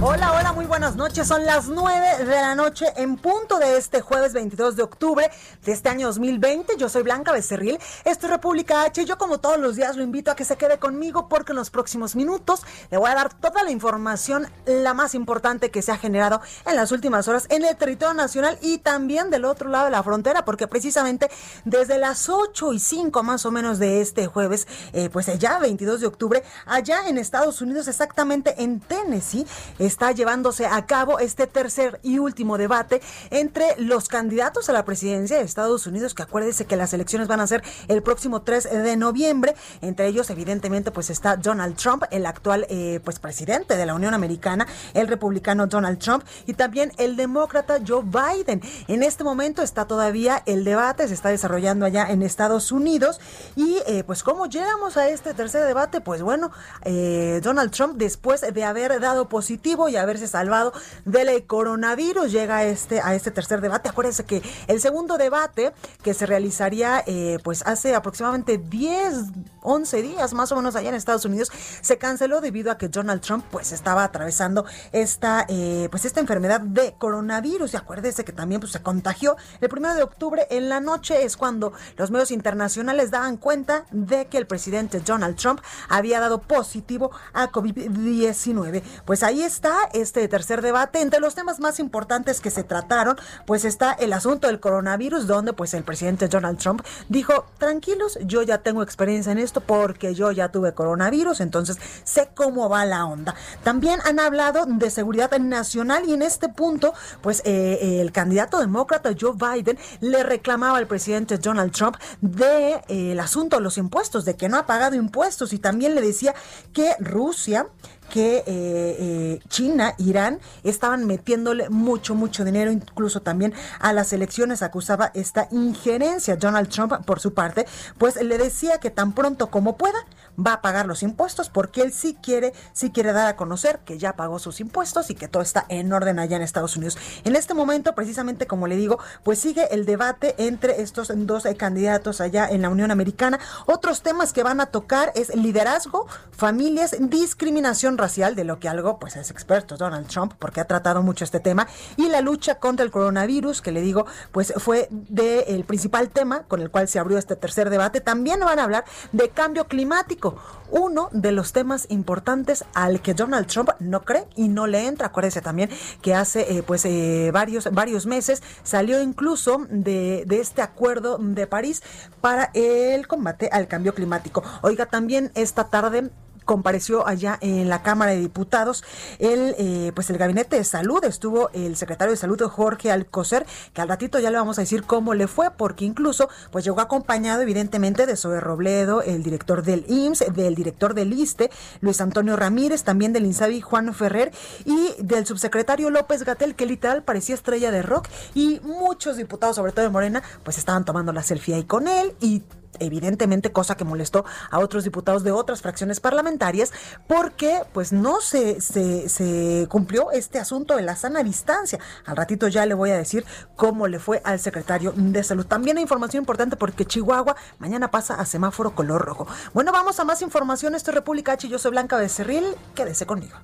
Hola, hola, muy buenas noches. Son las 9 de la noche en punto de este jueves 22 de octubre de este año 2020. Yo soy Blanca Becerril. Esto es República H. Yo como todos los días lo invito a que se quede conmigo porque en los próximos minutos le voy a dar toda la información, la más importante que se ha generado en las últimas horas en el territorio nacional y también del otro lado de la frontera porque precisamente desde las 8 y 5 más o menos de este jueves, eh, pues ya 22 de octubre, allá en Estados Unidos, exactamente en Tennessee, está llevándose a cabo este tercer y último debate entre los candidatos a la presidencia de Estados Unidos, que acuérdese que las elecciones van a ser el próximo 3 de noviembre. Entre ellos, evidentemente, pues está Donald Trump, el actual eh, pues presidente de la Unión Americana, el republicano Donald Trump, y también el demócrata Joe Biden. En este momento está todavía el debate, se está desarrollando allá en Estados Unidos. Y eh, pues, ¿cómo llegamos a este tercer debate? Pues bueno, eh, Donald Trump, después de haber dado positivo y haberse salvado del coronavirus, llega este, a este tercer debate. Acuérdense que el segundo debate que se realizaría eh, pues hace aproximadamente 10, 11 días más o menos allá en Estados Unidos, se canceló debido a que Donald Trump pues estaba atravesando esta, eh, pues esta enfermedad de coronavirus. Y acuérdese que también pues, se contagió el primero de octubre en la noche, es cuando los medios internacionales daban cuenta de que el presidente Donald Trump había dado positivo a COVID-19. Pues ahí está este tercer debate. Entre los temas más importantes que se trataron, pues está el asunto del coronavirus, donde pues el presidente Donald Trump dijo, tranquilos, yo ya tengo experiencia en esto porque yo ya tuve coronavirus, entonces sé cómo va la onda. También han hablado de seguridad nacional y en este punto, pues eh, el candidato demócrata Joe Biden le reclamaba al presidente Donald Trump de eh, el asunto de los impuestos, de que no ha pagado impuestos y también le decía que Rusia que eh, eh, China, Irán, estaban metiéndole mucho, mucho dinero, incluso también a las elecciones, acusaba esta injerencia. Donald Trump, por su parte, pues le decía que tan pronto como pueda, va a pagar los impuestos, porque él sí quiere, sí quiere dar a conocer que ya pagó sus impuestos y que todo está en orden allá en Estados Unidos. En este momento, precisamente como le digo, pues sigue el debate entre estos dos eh, candidatos allá en la Unión Americana. Otros temas que van a tocar es liderazgo, familias, discriminación racial, de lo que algo pues es experto Donald Trump, porque ha tratado mucho este tema, y la lucha contra el coronavirus, que le digo, pues fue de el principal tema con el cual se abrió este tercer debate. También van a hablar de cambio climático, uno de los temas importantes al que Donald Trump no cree y no le entra. Acuérdese también que hace eh, pues eh, varios, varios meses salió incluso de, de este acuerdo de París para el combate al cambio climático. Oiga, también esta tarde compareció allá en la Cámara de Diputados. El eh, pues el gabinete de salud estuvo el secretario de salud Jorge Alcocer que al ratito ya le vamos a decir cómo le fue porque incluso pues llegó acompañado evidentemente de Zoe Robledo el director del IMSS del director del ISTE Luis Antonio Ramírez también del INSABI Juan Ferrer y del subsecretario López Gatel que literal parecía estrella de rock y muchos diputados sobre todo de Morena pues estaban tomando la selfie ahí con él y evidentemente cosa que molestó a otros diputados de otras fracciones parlamentarias porque pues no se, se, cumplió este asunto de la sana distancia. Al ratito ya le voy a decir cómo le fue al secretario de salud. También hay información importante porque Chihuahua mañana pasa a semáforo color rojo. Bueno, vamos a más información. Esto es República H. Yo soy Blanca Becerril. Quédese conmigo.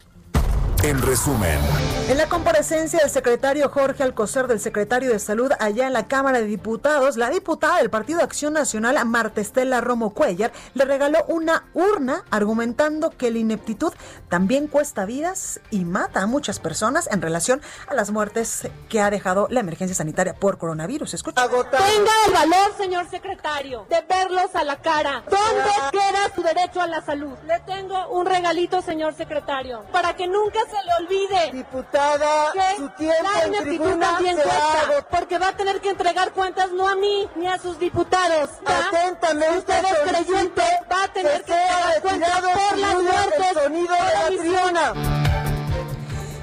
En resumen, En la comparecencia del secretario Jorge Alcocer, del secretario de Salud allá en la Cámara de Diputados, la diputada del Partido Acción Nacional, Marta Estela Romo Cuellar, le regaló una urna argumentando que la ineptitud también cuesta vidas y mata a muchas personas en relación a las muertes que ha dejado la emergencia sanitaria por coronavirus. Escucha. Tenga el valor, señor secretario, de verlos a la cara. ¿Dónde queda su derecho a la salud? Le tengo un regalito, señor secretario, para que nunca se le olvide. Diputada, su tiempo en tribuna se cuenta, porque va a tener que entregar cuentas no a mí ni a sus diputados. Atentamente Usted es creyente, va a tener que, entregar cuentas por las muertes la tribuna.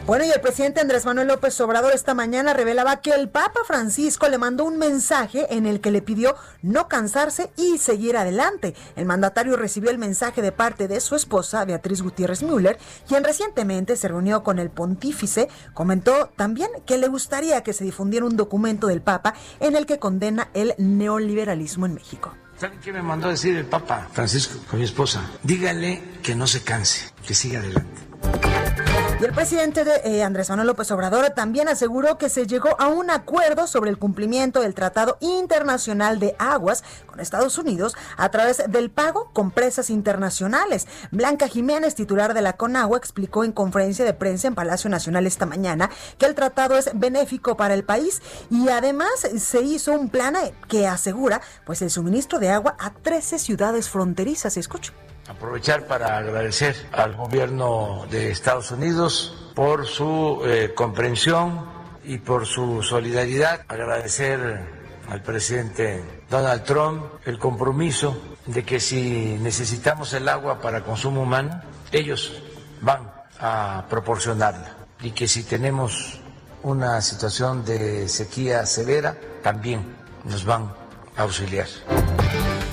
Bueno, y el presidente Andrés Manuel López Obrador esta mañana revelaba que el Papa Francisco le mandó un mensaje en el que le pidió no cansarse y seguir adelante. El mandatario recibió el mensaje de parte de su esposa, Beatriz Gutiérrez Müller, quien recientemente se reunió con el pontífice. Comentó también que le gustaría que se difundiera un documento del Papa en el que condena el neoliberalismo en México. ¿Saben qué me mandó a decir el Papa Francisco con mi esposa? Dígale que no se canse, que siga adelante. Y el presidente de, eh, Andrés Manuel López Obrador también aseguró que se llegó a un acuerdo sobre el cumplimiento del Tratado Internacional de Aguas con Estados Unidos a través del pago con presas internacionales. Blanca Jiménez, titular de la CONAGUA, explicó en conferencia de prensa en Palacio Nacional esta mañana que el tratado es benéfico para el país y además se hizo un plan que asegura pues el suministro de agua a 13 ciudades fronterizas. Escucho aprovechar para agradecer al gobierno de Estados Unidos por su eh, comprensión y por su solidaridad, agradecer al presidente Donald Trump el compromiso de que si necesitamos el agua para consumo humano, ellos van a proporcionarla y que si tenemos una situación de sequía severa, también nos van a auxiliar.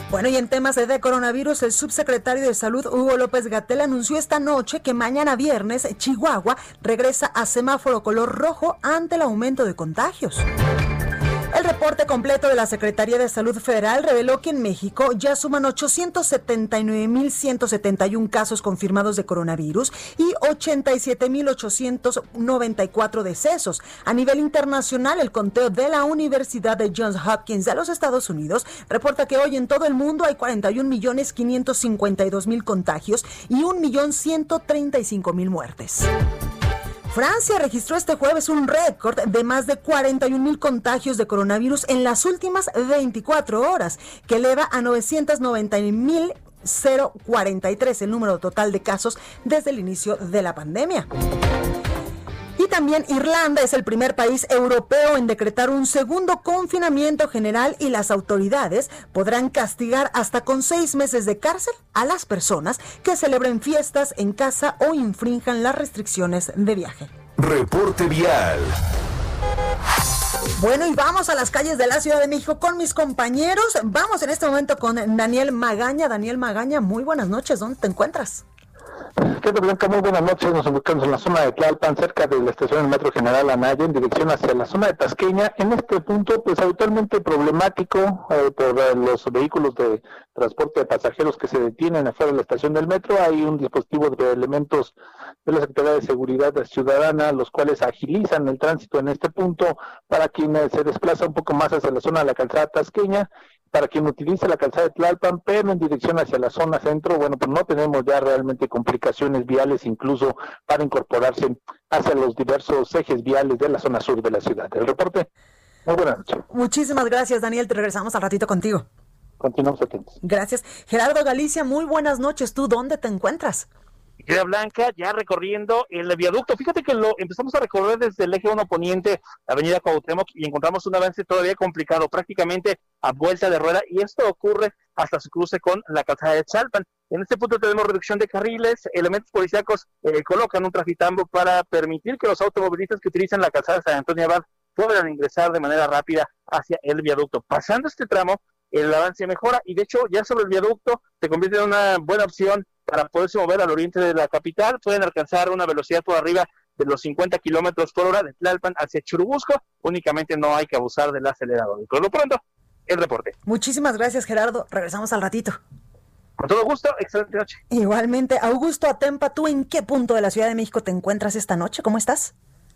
Bueno, y en temas de coronavirus, el subsecretario de Salud, Hugo López Gatel, anunció esta noche que mañana viernes Chihuahua regresa a semáforo color rojo ante el aumento de contagios. El reporte completo de la Secretaría de Salud Federal reveló que en México ya suman 879.171 casos confirmados de coronavirus y 87.894 decesos. A nivel internacional, el conteo de la Universidad de Johns Hopkins de los Estados Unidos reporta que hoy en todo el mundo hay 41.552.000 contagios y 1.135.000 muertes. Francia registró este jueves un récord de más de 41 mil contagios de coronavirus en las últimas 24 horas, que eleva a 990 mil 043 el número total de casos desde el inicio de la pandemia. Y también Irlanda es el primer país europeo en decretar un segundo confinamiento general y las autoridades podrán castigar hasta con seis meses de cárcel a las personas que celebren fiestas en casa o infrinjan las restricciones de viaje. Reporte vial. Bueno, y vamos a las calles de la Ciudad de México con mis compañeros. Vamos en este momento con Daniel Magaña. Daniel Magaña, muy buenas noches. ¿Dónde te encuentras? ¿Qué tal, Blanca? Muy buenas noches. Nos ubicamos en la zona de Tlalpan, cerca de la estación del Metro General Anaya, en dirección hacia la zona de Tasqueña. En este punto, pues habitualmente problemático eh, por eh, los vehículos de transporte de pasajeros que se detienen afuera de la estación del metro. Hay un dispositivo de elementos de la Secretaría de Seguridad Ciudadana, los cuales agilizan el tránsito en este punto para quienes se desplaza un poco más hacia la zona de la calzada Tasqueña para quien utilice la calzada de Tlalpan, pero en dirección hacia la zona centro, bueno, pues no tenemos ya realmente complicaciones viales incluso para incorporarse hacia los diversos ejes viales de la zona sur de la ciudad. El reporte. Muy buenas noches. Muchísimas gracias, Daniel. Te regresamos al ratito contigo. Continuamos atentos. Gracias. Gerardo Galicia, muy buenas noches. ¿Tú dónde te encuentras? Queda Blanca, ya recorriendo el viaducto. Fíjate que lo empezamos a recorrer desde el eje 1 poniente, Avenida Cuauhtémoc, y encontramos un avance todavía complicado, prácticamente a vuelta de rueda, y esto ocurre hasta su cruce con la calzada de Chalpan. En este punto tenemos reducción de carriles, elementos policíacos eh, colocan un trafitambo para permitir que los automovilistas que utilizan la calzada de San Antonio Abad puedan ingresar de manera rápida hacia el viaducto. Pasando este tramo, el avance mejora y de hecho ya sobre el viaducto se convierte en una buena opción para poderse mover al oriente de la capital. Pueden alcanzar una velocidad por arriba de los 50 kilómetros por hora de Tlalpan hacia Churubusco. Únicamente no hay que abusar del acelerador. Y por lo pronto, el reporte. Muchísimas gracias, Gerardo. Regresamos al ratito. Con todo gusto, excelente noche. Igualmente, Augusto Atempa, ¿tú en qué punto de la Ciudad de México te encuentras esta noche? ¿Cómo estás?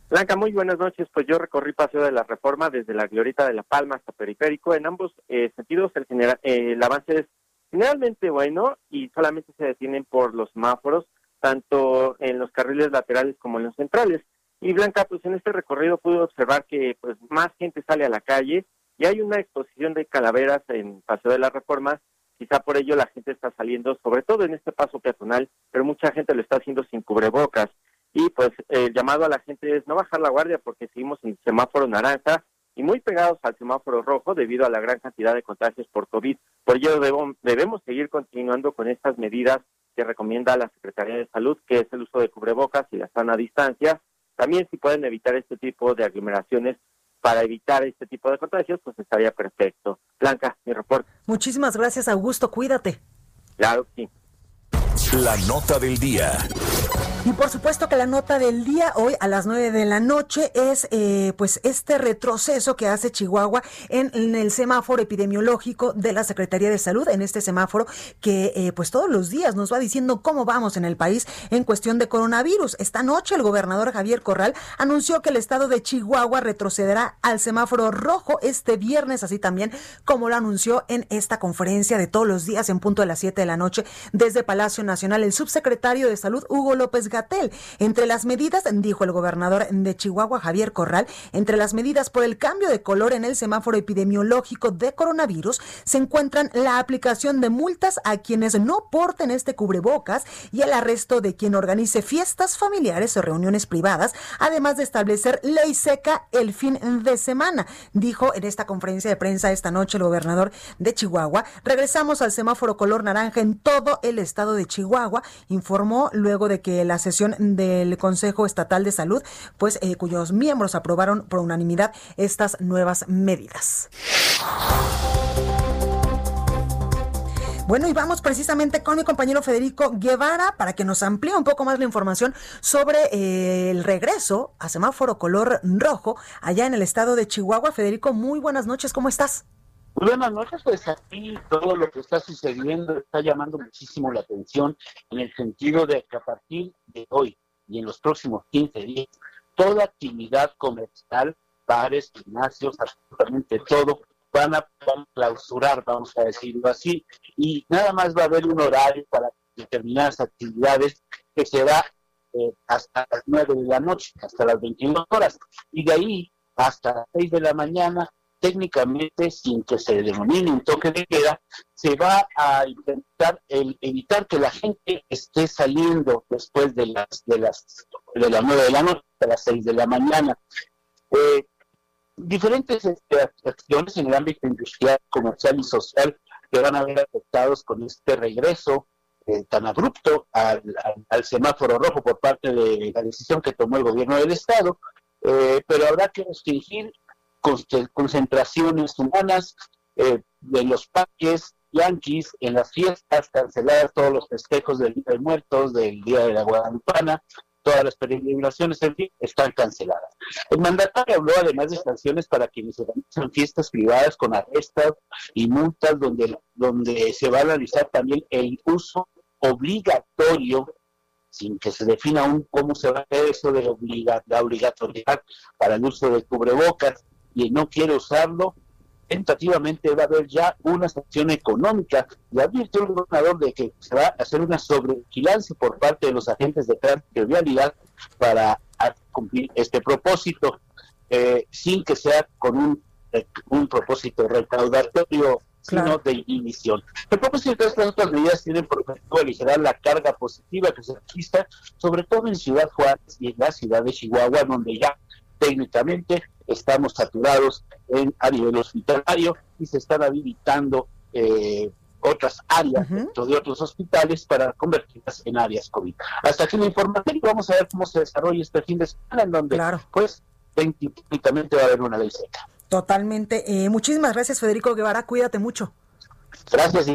Blanca, muy buenas noches. Pues yo recorrí Paseo de la Reforma desde la Glorieta de La Palma hasta Periférico. En ambos eh, sentidos el, general, eh, el avance es generalmente bueno y solamente se detienen por los semáforos, tanto en los carriles laterales como en los centrales. Y Blanca, pues en este recorrido pude observar que pues más gente sale a la calle y hay una exposición de calaveras en Paseo de la Reforma. Quizá por ello la gente está saliendo, sobre todo en este paso peatonal, pero mucha gente lo está haciendo sin cubrebocas. y pues el llamado a la gente es no bajar la guardia porque seguimos en semáforo naranja y muy pegados al semáforo rojo debido a la gran cantidad de contagios por COVID. Por ello debemos seguir continuando con estas medidas que recomienda la Secretaría de Salud, que es el uso de cubrebocas y la sana distancia. También si pueden evitar este tipo de aglomeraciones para evitar este tipo de contagios, pues estaría perfecto. Blanca, mi reporte. Muchísimas gracias, Augusto. Cuídate. Claro, sí. La nota del día. Y por supuesto que la nota del día hoy a las 9 de la noche es eh, pues este retroceso que hace Chihuahua en, el semáforo epidemiológico de la Secretaría de Salud, en este semáforo que eh, pues todos los días nos va diciendo cómo vamos en el país en cuestión de coronavirus. Esta noche el gobernador Javier Corral anunció que el estado de Chihuahua retrocederá al semáforo rojo este viernes, así también como lo anunció en esta conferencia de todos los días en punto de las 7 de la noche desde Palacio Nacional el subsecretario de Salud Hugo López Gatel. Entre las medidas, dijo el gobernador de Chihuahua, Javier Corral, entre las medidas por el cambio de color en el semáforo epidemiológico de coronavirus se encuentran la aplicación de multas a quienes no porten este cubrebocas y el arresto de quien organice fiestas familiares o reuniones privadas, además de establecer ley seca el fin de semana, dijo en esta conferencia de prensa esta noche el gobernador de Chihuahua. Regresamos al semáforo color naranja en todo el estado de Chihuahua, informó luego de que la sesión del Consejo Estatal de Salud, pues eh, cuyos miembros aprobaron por unanimidad estas nuevas medidas. Bueno, y vamos precisamente con mi compañero Federico Guevara para que nos amplíe un poco más la información sobre eh, el regreso a semáforo color rojo allá en el estado de Chihuahua. Federico, muy buenas noches, ¿cómo estás? Buenas noches, pues aquí todo lo que está sucediendo está llamando muchísimo la atención en el sentido de que a partir de hoy y en los próximos 15 días, toda actividad comercial, bares, gimnasios, absolutamente todo, van a, clausurar, vamos a decirlo así, y nada más va a haber un horario para determinadas actividades que será eh, hasta las 9 de la noche, hasta las 21 horas, y de ahí hasta las 6 de la mañana técnicamente, sin que se denomine un toque de queda, se va a intentar evitar que la gente esté saliendo después de las de las de las nueve de la noche a las seis de la mañana. Eh, diferentes este, acciones en el ámbito industrial, comercial y social que van a ver afectados con este regreso eh, tan abrupto al, al, semáforo rojo por parte de la decisión que tomó el gobierno del estado, eh, pero habrá que restringir concentraciones humanas eh, de los parques yanquis en las fiestas, canceladas todos los festejos del Día de Muertos, del Día de la Guadalupana, todas las peregrinaciones, en fin, están canceladas. El mandatario habló además de sanciones para quienes organizan fiestas privadas con arrestas y multas, donde, donde se va a analizar también el uso obligatorio sin que se defina aún cómo se va a hacer eso de la obligatoriedad para el uso de cubrebocas, y no quiere usarlo, tentativamente va a haber ya una sanción económica. Y advirtió el gobernador de que se va a hacer una sobrevigilancia por parte de los agentes de tránsito y vialidad para cumplir este propósito, eh, sin que sea con un, eh, un propósito recaudatorio, sino de inhibición. El propósito de estas otras medidas tienen por objetivo aligerar la carga positiva que se registra, sobre todo en Ciudad Juárez y en la ciudad de Chihuahua, donde ya técnicamente estamos saturados en, a nivel hospitalario y se están habilitando eh, otras áreas dentro de otros hospitales para convertirlas en áreas COVID. Hasta aquí la información y vamos a ver cómo se desarrolla este fin de semana en donde pues técnicamente va a haber una ley seca. Totalmente. Eh, muchísimas gracias Federico Guevara, cuídate mucho. Gracias,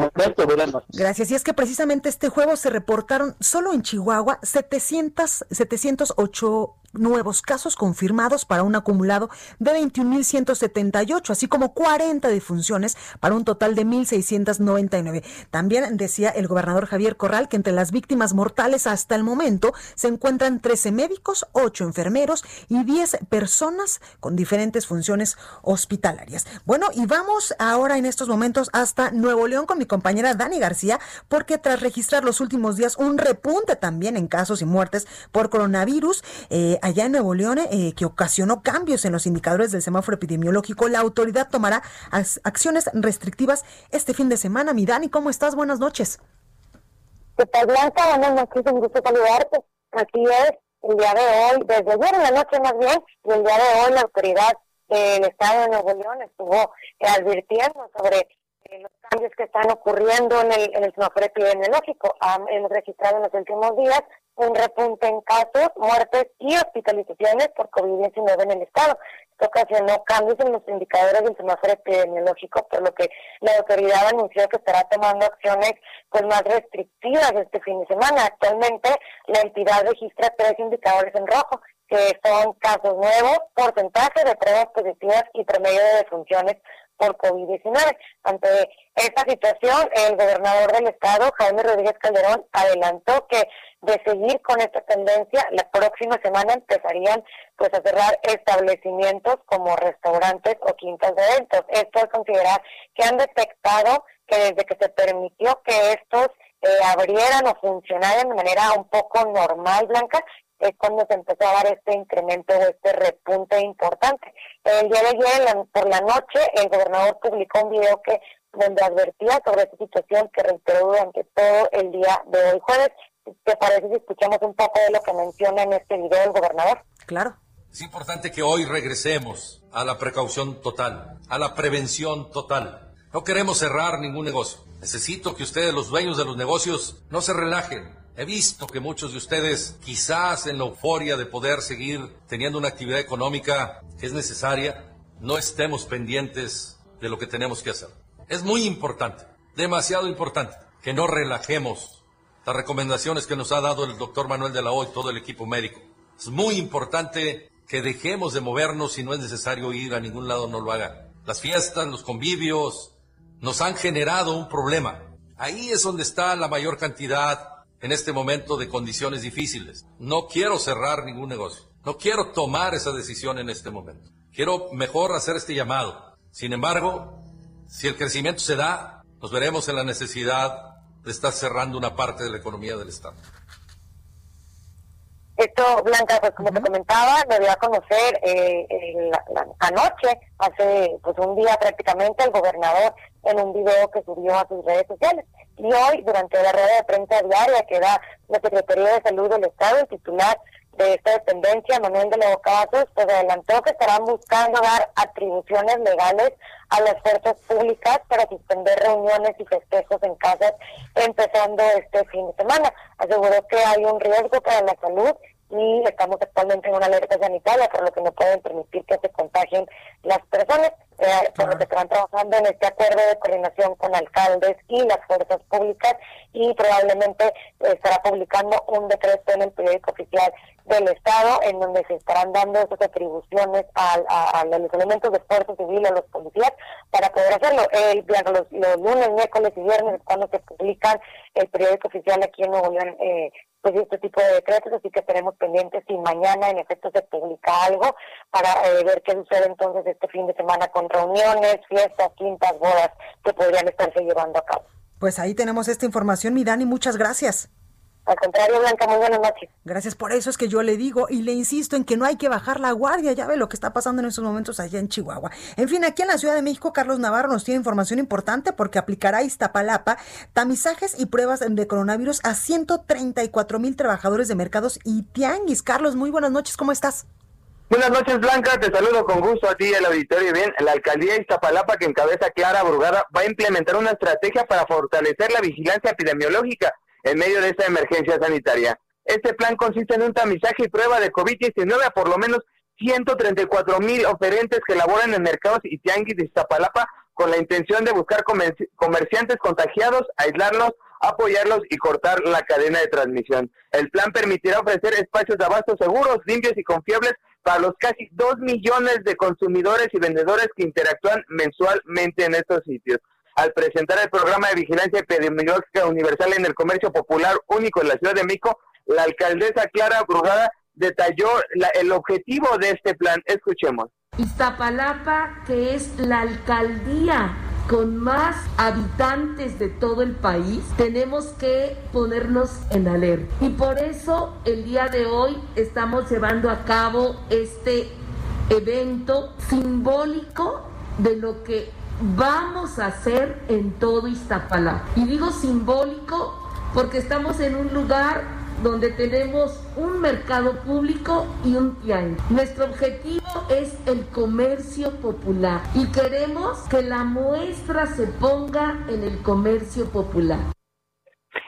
Gracias. Y es que precisamente este juego se reportaron solo en Chihuahua 700, 708 nuevos casos confirmados para un acumulado de 21.178, así como 40 defunciones para un total de 1.699. También decía el gobernador Javier Corral que entre las víctimas mortales hasta el momento se encuentran 13 médicos, 8 enfermeros y 10 personas con diferentes funciones hospitalarias. Bueno, y vamos ahora en estos momentos hasta Nuevo León con mi compañera Dani García, porque tras registrar los últimos días un repunte también en casos y muertes por coronavirus, eh, allá en Nuevo León, eh, que ocasionó cambios en los indicadores del semáforo epidemiológico, la autoridad tomará acciones restrictivas este fin de semana. Mi Dani, ¿cómo estás? Buenas noches. ¿Qué tal, Blanca? Buenas noches, un gusto saludarte. Aquí es, el día de hoy, desde ayer en la noche más bien, y el día de hoy la autoridad del Estado de Nuevo León estuvo advirtiendo sobre eh, los cambios que están ocurriendo en el, en el semáforo epidemiológico. hemos registrado en los últimos días un repunte en casos, muertes y hospitalizaciones por COVID-19 en el Estado. Esto ocasionó cambios en los indicadores del semáforo epidemiológico, por lo que la autoridad anunció que estará tomando acciones pues, más restrictivas este fin de semana. Actualmente la entidad registra tres indicadores en rojo, que son casos nuevos, porcentaje de pruebas positivas y promedio de defunciones por COVID-19. Ante esta situación, el gobernador del estado, Jaime Rodríguez Calderón, adelantó que de seguir con esta tendencia, la próxima semana empezarían pues a cerrar establecimientos como restaurantes o quintas de eventos. Esto es considerar que han detectado que desde que se permitió que estos eh, abrieran o funcionaran de manera un poco normal, Blanca, es cuando se empezó a dar este incremento o este repunte importante. El día de ayer, por la noche, el gobernador publicó un video que donde advertía sobre esta situación que reiteró durante todo el día de hoy jueves. ¿Te parece si escuchamos un poco de lo que menciona en este video el gobernador? Claro. Es importante que hoy regresemos a la precaución total, a la prevención total. No queremos cerrar ningún negocio. Necesito que ustedes, los dueños de los negocios, no se relajen. He visto que muchos de ustedes, quizás en la euforia de poder seguir teniendo una actividad económica que es necesaria, no estemos pendientes de lo que tenemos que hacer. Es muy importante, demasiado importante, que no relajemos las recomendaciones que nos ha dado el doctor Manuel de la O y todo el equipo médico. Es muy importante que dejemos de movernos si no es necesario ir a ningún lado, no lo hagan. Las fiestas, los convivios, nos han generado un problema. Ahí es donde está la mayor cantidad en este momento de condiciones difíciles. No quiero cerrar ningún negocio. No quiero tomar esa decisión en este momento. Quiero mejor hacer este llamado. Sin embargo, si el crecimiento se da, nos veremos en la necesidad de estar cerrando una parte de la economía del Estado. Esto, Blanca, pues como te comentaba, me dio a conocer eh, anoche, hace pues un día prácticamente, el gobernador en un video que subió a sus redes sociales. Y hoy, durante la rueda de prensa diaria que da la Secretaría de Salud del Estado, el titular de esta dependencia, Manuel de los Casos, pues adelantó que estarán buscando dar atribuciones legales a las fuerzas públicas para suspender reuniones y festejos en casas empezando este fin de semana. Aseguró que hay un riesgo para la salud y estamos actualmente en una alerta sanitaria, por lo que no pueden permitir que se contagien las personas, eh, por lo que están trabajando en este acuerdo de coordinación con alcaldes y las fuerzas públicas y probablemente estará publicando un decreto en el periódico oficial del Estado en donde se estarán dando esas atribuciones a, los elementos de fuerza civil, a los policías, para poder hacerlo. El, los, los lunes, miércoles y viernes cuando se publican el periódico oficial aquí en Nuevo León eh, pues este tipo de decretos, así que estaremos pendientes si mañana en efecto se publica algo para eh, ver qué sucede entonces este fin de semana con reuniones, fiestas, quintas, bodas que podrían estarse llevando a cabo. Pues ahí tenemos esta información, mi Dani, muchas gracias. Al contrario, Blanca, muy buenas noches. Gracias por eso es que yo le digo y le insisto en que no hay que bajar la guardia. Ya ve lo que está pasando en estos momentos allá en Chihuahua. En fin, aquí en la Ciudad de México, Carlos Navarro nos tiene información importante porque aplicará Iztapalapa tamizajes y pruebas de coronavirus a 134 mil trabajadores de mercados y tianguis. Carlos, muy buenas noches, ¿cómo estás? Buenas noches, Blanca. Te saludo con gusto a ti y al auditorio. Bien, la alcaldía de Iztapalapa, que encabeza Clara Brugada, va a implementar una estrategia para fortalecer la vigilancia epidemiológica en medio de esta emergencia sanitaria. Este plan consiste en un tamizaje y prueba de COVID-19 a por lo menos 134 mil oferentes que laboran en mercados y tianguis de Iztapalapa con la intención de buscar comerciantes contagiados, aislarlos, apoyarlos y cortar la cadena de transmisión. El plan permitirá ofrecer espacios de abasto seguros, limpios y confiables para los casi 2 millones de consumidores y vendedores que interactúan mensualmente en estos sitios al presentar el programa de vigilancia epidemiológica universal en el comercio popular único en la Ciudad de México, la alcaldesa Clara Brugada detalló el objetivo de este plan. Escuchemos. Iztapalapa, que es la alcaldía con más habitantes de todo el país, tenemos que ponernos en alerta. Y por eso el día de hoy estamos llevando a cabo este evento simbólico de lo que vamos a hacer en todo Iztapalapa. Y digo simbólico porque estamos en un lugar donde tenemos un mercado público y un tianguis. Nuestro objetivo es el comercio popular y queremos que la muestra se ponga en el comercio popular.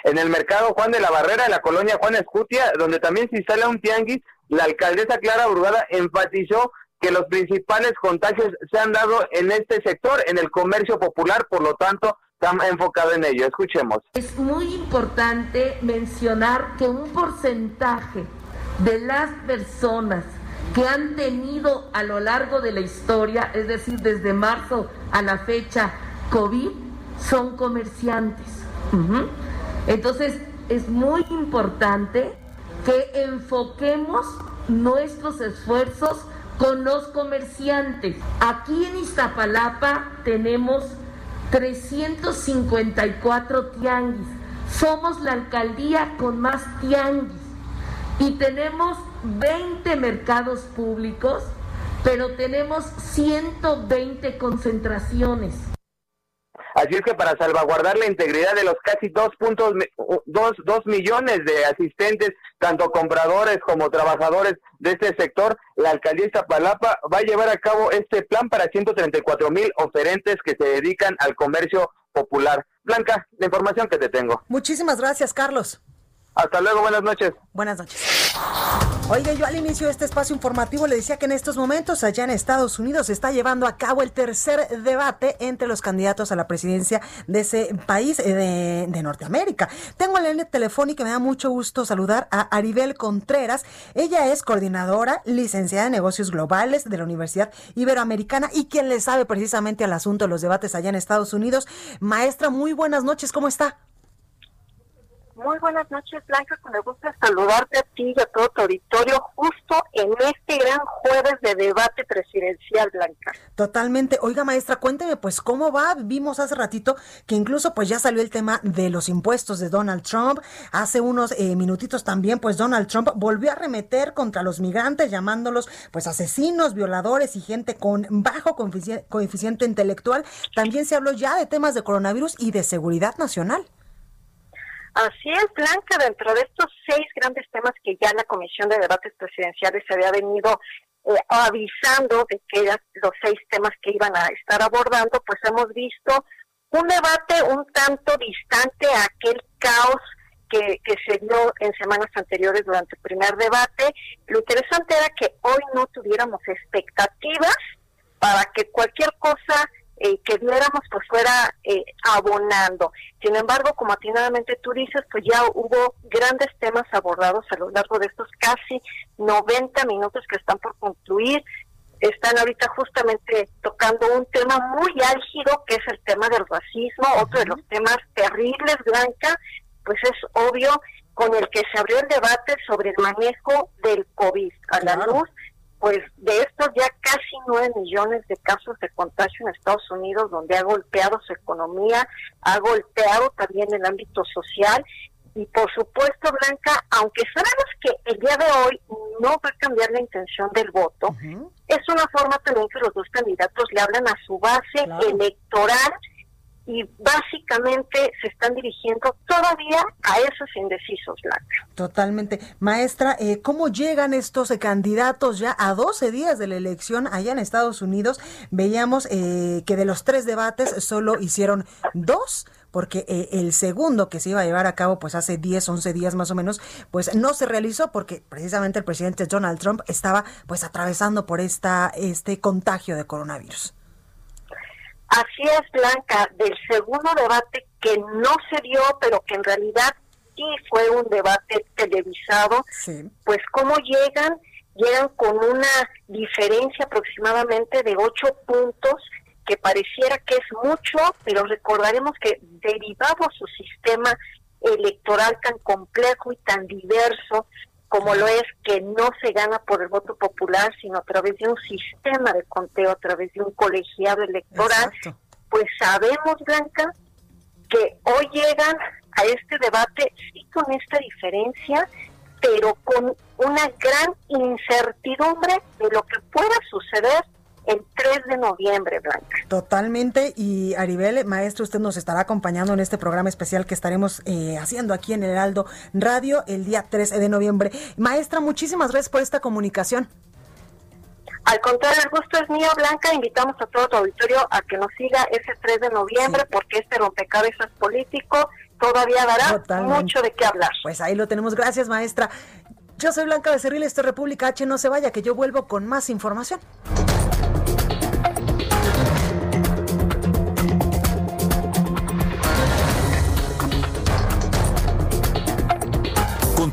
En el mercado Juan de la Barrera, de la colonia Juan Escutia, donde también se instala un tianguis, la alcaldesa Clara Brugada enfatizó que los principales contagios se han dado en este sector, en el comercio popular, por lo tanto, está enfocado en ello. Escuchemos. Es muy importante mencionar que un porcentaje de las personas que han tenido a lo largo de la historia, es decir, desde marzo a la fecha COVID, son comerciantes. Entonces, es muy importante que enfoquemos nuestros esfuerzos con los comerciantes. Aquí en Iztapalapa tenemos 354 tianguis. Somos la alcaldía con más tianguis y tenemos 20 mercados públicos, pero tenemos 120 concentraciones. Así es que para salvaguardar la integridad de los casi 2.2 millones de asistentes, tanto compradores como trabajadores de este sector, la alcaldía Iztapalapa va a llevar a cabo este plan para 134 mil oferentes que se dedican al comercio popular. Blanca, la información que te tengo. Muchísimas gracias, Carlos. Hasta luego, buenas noches. Buenas noches. Oiga, yo al inicio de este espacio informativo le decía que en estos momentos allá en Estados Unidos se está llevando a cabo el tercer debate entre los candidatos a la presidencia de ese país eh, de, Norteamérica. Tengo en la línea telefónica y me da mucho gusto saludar a Aribel Contreras. Ella es coordinadora, licenciada en negocios globales de la Universidad Iberoamericana y quien le sabe precisamente al asunto de los debates allá en Estados Unidos. Maestra, muy buenas noches, ¿cómo está? Muy buenas noches, Blanca. Gusto de saludarte a ti y a todo tu auditorio justo en este gran jueves de debate presidencial, Blanca. Totalmente. Oiga, maestra, cuénteme, pues, ¿cómo va? Vimos hace ratito que incluso, pues, ya salió el tema de los impuestos de Donald Trump. Hace unos eh, minutitos también, pues, Donald Trump volvió a remeter contra los migrantes, llamándolos, pues, asesinos, violadores y gente con bajo coeficiente intelectual. También se habló ya de temas de coronavirus y de seguridad nacional. Así es, Blanca, dentro de estos seis grandes temas que ya la Comisión de Debates Presidenciales se había venido eh, avisando de que eran los seis temas que iban a estar abordando, pues hemos visto un debate un tanto distante a aquel caos que, que se dio en semanas anteriores durante el primer debate. Lo interesante era que hoy no tuviéramos expectativas para que cualquier cosa eh, que viéramos pues fuera eh, abonando. Sin embargo, como atinadamente tú dices, pues ya hubo grandes temas abordados a lo largo de estos casi 90 minutos que están por concluir. Están ahorita justamente tocando un tema muy álgido que es el tema del racismo, otro de los temas terribles, Blanca, pues es obvio con el que se abrió el debate sobre el manejo del COVID a la luz pues de estos ya casi nueve millones de casos de contagio en Estados Unidos, donde ha golpeado su economía, ha golpeado también el ámbito social. Y por supuesto, Blanca, aunque sabemos que el día de hoy no va a cambiar la intención del voto, es una forma también que los dos candidatos le hablan a su base electoral y básicamente se están dirigiendo todavía a esos indecisos, Blanca. Totalmente. Maestra, eh, ¿cómo llegan estos eh, candidatos ya a 12 días de la elección allá en Estados Unidos? Veíamos eh, que de los tres debates solo hicieron dos porque el segundo que se iba a llevar a cabo pues hace 10, 11 días más o menos, pues no se realizó porque precisamente el presidente Donald Trump estaba pues atravesando por esta este contagio de coronavirus. Así es, Blanca, del segundo debate que no se dio, pero que en realidad sí fue un debate televisado, pues cómo llegan, llegan con una diferencia aproximadamente de ocho puntos, que pareciera que es mucho, pero recordaremos que derivado su sistema electoral tan complejo y tan diverso, como lo es que no se gana por el voto popular, sino a través de un sistema de conteo, a través de un colegiado electoral, pues sabemos, Blanca, que hoy llegan a este debate sí con esta diferencia, pero con una gran incertidumbre de lo que pueda suceder el 3 de noviembre, Blanca. Totalmente. Y Aribel, maestro, usted nos estará acompañando en este programa especial que estaremos eh, haciendo aquí en Heraldo Radio el día 3 de noviembre. Maestra, muchísimas gracias por esta comunicación. Al contrario, el gusto es mío, Blanca. Invitamos a todo tu auditorio a que nos siga ese 3 de noviembre porque este rompecabezas político todavía dará mucho de qué hablar. Pues ahí lo tenemos. Gracias, maestra. Yo soy Blanca Becerril, esto es República H. No se vaya, que yo vuelvo con más información.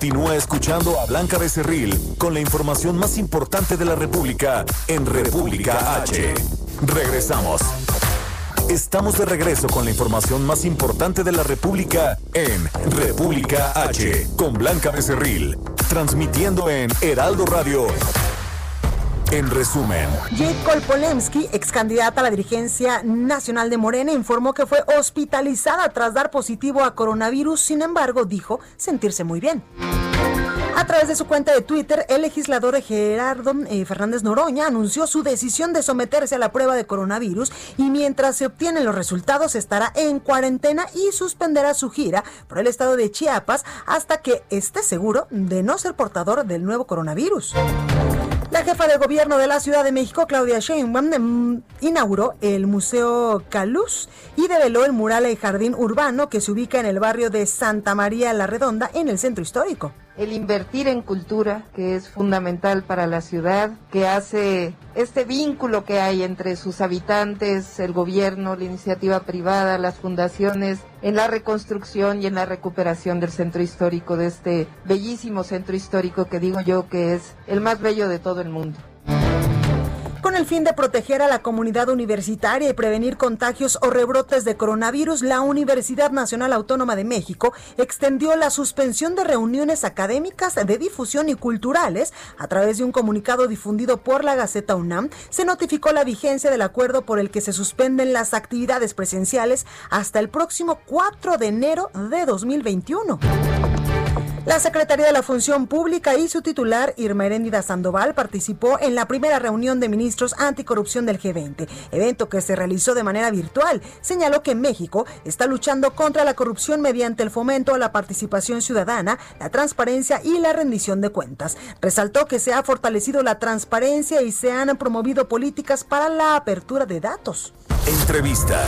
Continúa escuchando a Blanca Becerril con la información más importante de la República en República H. Regresamos. Estamos de regreso con la información más importante de la República en República H con Blanca Becerril, transmitiendo en Heraldo Radio. En resumen, Jade Kolpolemsky, ex candidata a la dirigencia nacional de Morena, informó que fue hospitalizada tras dar positivo a coronavirus, sin embargo, dijo sentirse muy bien. A través de su cuenta de Twitter, el legislador Gerardo eh, Fernández Noroña anunció su decisión de someterse a la prueba de coronavirus y mientras se obtienen los resultados estará en cuarentena y suspenderá su gira por el estado de Chiapas hasta que esté seguro de no ser portador del nuevo coronavirus. La jefa de gobierno de la Ciudad de México, Claudia Sheinbaum, em, inauguró el Museo Caluz y develó el mural El Jardín Urbano que se ubica en el barrio de Santa María la Redonda, en el centro histórico el invertir en cultura, que es fundamental para la ciudad, que hace este vínculo que hay entre sus habitantes, el gobierno, la iniciativa privada, las fundaciones, en la reconstrucción y en la recuperación del centro histórico, de este bellísimo centro histórico que digo yo que es el más bello de todo el mundo. Con el fin de proteger a la comunidad universitaria y prevenir contagios o rebrotes de coronavirus, la Universidad Nacional Autónoma de México extendió la suspensión de reuniones académicas de difusión y culturales. A través de un comunicado difundido por la Gaceta UNAM, se notificó la vigencia del acuerdo por el que se suspenden las actividades presenciales hasta el próximo 4 de enero de 2021. La Secretaría de la Función Pública y su titular, Irma Heréndida Sandoval, participó en la primera reunión de ministros anticorrupción del G20, evento que se realizó de manera virtual. Señaló que México está luchando contra la corrupción mediante el fomento a la participación ciudadana, la transparencia y la rendición de cuentas. Resaltó que se ha fortalecido la transparencia y se han promovido políticas para la apertura de datos. Entrevista.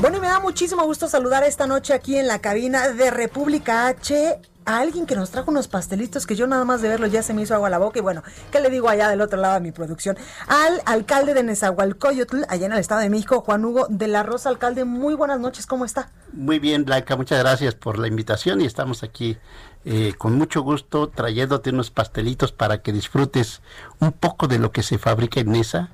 Bueno, y me da muchísimo gusto saludar esta noche aquí en la cabina de República H a alguien que nos trajo unos pastelitos que yo nada más de verlo ya se me hizo agua la boca y bueno, ¿qué le digo allá del otro lado de mi producción? Al alcalde de Nezahualcóyotl, allá en el Estado de México, Juan Hugo de la Rosa. Alcalde, muy buenas noches, ¿cómo está? Muy bien, Blanca, muchas gracias por la invitación y estamos aquí eh, con mucho gusto trayéndote unos pastelitos para que disfrutes un poco de lo que se fabrica en Nesa,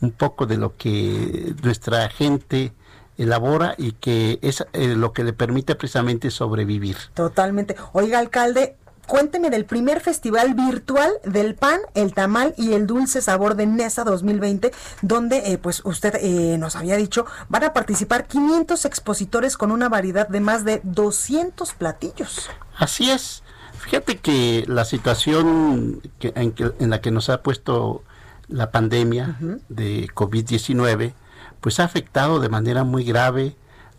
un poco de lo que nuestra gente elabora y que es eh, lo que le permite precisamente sobrevivir. Totalmente. Oiga, alcalde, cuénteme del primer festival virtual del pan, el tamal y el dulce sabor de Nesa 2020, donde eh, pues usted eh, nos había dicho van a participar 500 expositores con una variedad de más de 200 platillos. Así es. Fíjate que la situación que, en, la que nos ha puesto la pandemia de COVID-19 pues ha afectado de manera muy grave